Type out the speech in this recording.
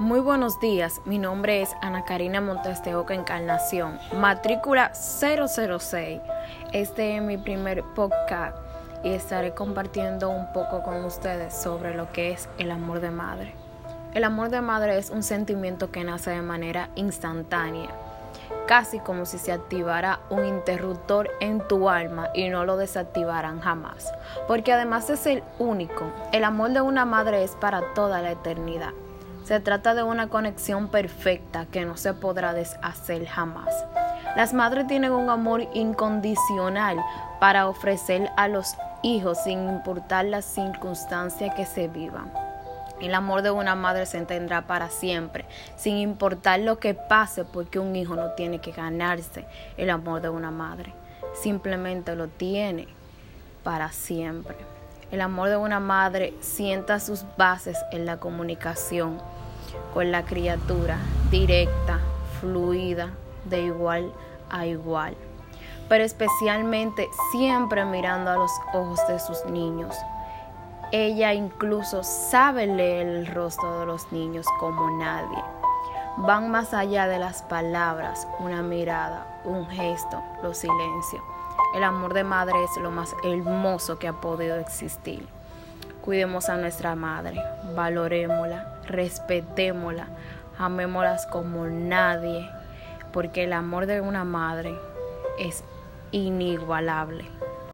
Muy buenos días, mi nombre es Ana Karina Montes Encarnación, matrícula 006. Este es mi primer podcast y estaré compartiendo un poco con ustedes sobre lo que es el amor de madre. El amor de madre es un sentimiento que nace de manera instantánea, casi como si se activara un interruptor en tu alma y no lo desactivaran jamás, porque además es el único. El amor de una madre es para toda la eternidad se trata de una conexión perfecta que no se podrá deshacer jamás. Las madres tienen un amor incondicional para ofrecer a los hijos sin importar las circunstancias que se vivan. El amor de una madre se tendrá para siempre, sin importar lo que pase, porque un hijo no tiene que ganarse el amor de una madre, simplemente lo tiene para siempre. El amor de una madre sienta sus bases en la comunicación con la criatura, directa, fluida, de igual a igual, pero especialmente siempre mirando a los ojos de sus niños. Ella incluso sabe leer el rostro de los niños como nadie. Van más allá de las palabras, una mirada, un gesto, los silencios. El amor de madre es lo más hermoso que ha podido existir. Cuidemos a nuestra madre, valorémosla, respetémosla, amémosla como nadie, porque el amor de una madre es inigualable.